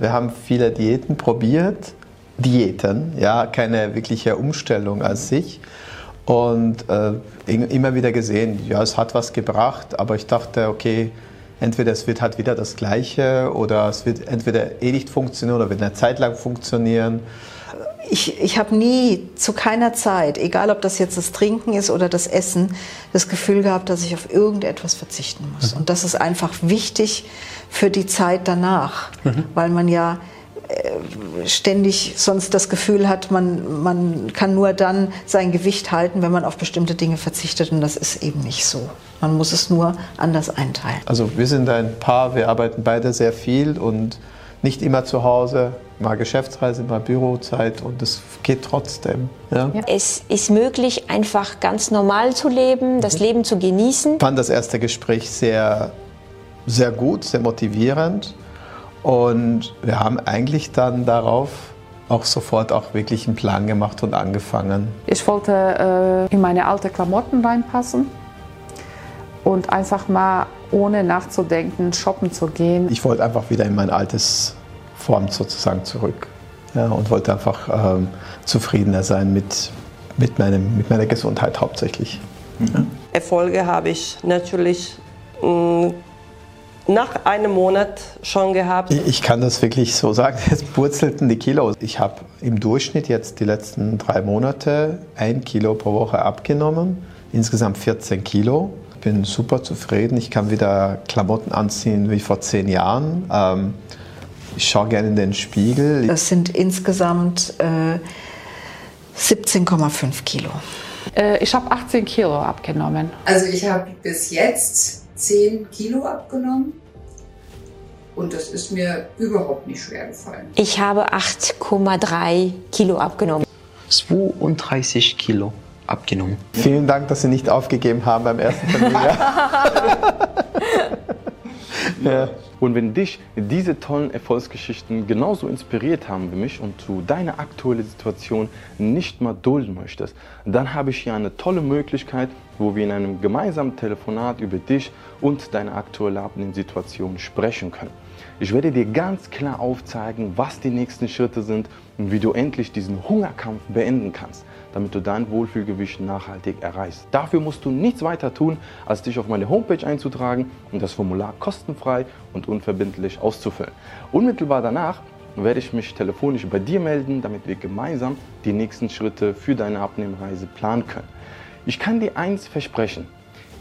Wir haben viele Diäten probiert, Diäten, ja, keine wirkliche Umstellung als sich. Und äh, immer wieder gesehen, ja, es hat was gebracht, aber ich dachte, okay, entweder es wird halt wieder das Gleiche oder es wird entweder eh nicht funktionieren oder wird eine Zeit lang funktionieren. Ich, ich habe nie zu keiner Zeit, egal ob das jetzt das Trinken ist oder das Essen, das Gefühl gehabt, dass ich auf irgendetwas verzichten muss. Mhm. Und das ist einfach wichtig für die Zeit danach, mhm. weil man ja äh, ständig sonst das Gefühl hat, man, man kann nur dann sein Gewicht halten, wenn man auf bestimmte Dinge verzichtet. Und das ist eben nicht so. Man muss es nur anders einteilen. Also wir sind ein Paar, wir arbeiten beide sehr viel und nicht immer zu Hause, mal Geschäftsreise, mal Bürozeit und es geht trotzdem. Ja? Es ist möglich, einfach ganz normal zu leben, das mhm. Leben zu genießen. Ich fand das erste Gespräch sehr, sehr gut, sehr motivierend. Und wir haben eigentlich dann darauf auch sofort auch wirklich einen Plan gemacht und angefangen. Ich wollte äh, in meine alten Klamotten reinpassen und einfach mal ohne nachzudenken shoppen zu gehen. Ich wollte einfach wieder in mein altes Form sozusagen zurück ja, und wollte einfach ähm, zufriedener sein mit, mit, meinem, mit meiner Gesundheit hauptsächlich. Ja. Erfolge habe ich natürlich mh, mm, nach einem Monat schon gehabt. Ich kann das wirklich so sagen, es purzelten die Kilos. Ich habe im Durchschnitt jetzt die letzten drei Monate ein Kilo pro Woche abgenommen, insgesamt 14 Kilo. Ich bin super zufrieden. Ich kann wieder Klamotten anziehen wie vor zehn Jahren. Ähm, ich schaue gerne in den Spiegel. Das sind insgesamt äh, 17,5 Kilo. Äh, ich habe 18 Kilo abgenommen. Also ich habe bis jetzt 10 Kilo abgenommen. Und das ist mir überhaupt nicht schwer gefallen. Ich habe 8,3 Kilo abgenommen. 32 Kilo abgenommen. Vielen Dank, dass Sie nicht aufgegeben haben beim ersten Termin. ja. Und wenn dich diese tollen Erfolgsgeschichten genauso inspiriert haben wie mich und du deine aktuelle Situation nicht mehr dulden möchtest, dann habe ich hier eine tolle Möglichkeit, wo wir in einem gemeinsamen Telefonat über dich und deine aktuelle Abnehmsituation sprechen können. Ich werde dir ganz klar aufzeigen, was die nächsten Schritte sind und wie du endlich diesen Hungerkampf beenden kannst damit du dein Wohlfühlgewicht nachhaltig erreichst. Dafür musst du nichts weiter tun, als dich auf meine Homepage einzutragen und das Formular kostenfrei und unverbindlich auszufüllen. Unmittelbar danach werde ich mich telefonisch bei dir melden, damit wir gemeinsam die nächsten Schritte für deine Abnehmreise planen können. Ich kann dir eins versprechen.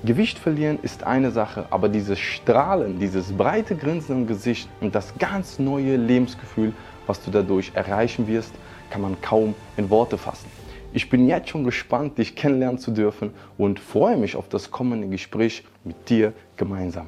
Gewicht verlieren ist eine Sache, aber dieses Strahlen, dieses breite Grinsen im Gesicht und das ganz neue Lebensgefühl, was du dadurch erreichen wirst, kann man kaum in Worte fassen. Ich bin jetzt schon gespannt, dich kennenlernen zu dürfen und freue mich auf das kommende Gespräch mit dir gemeinsam.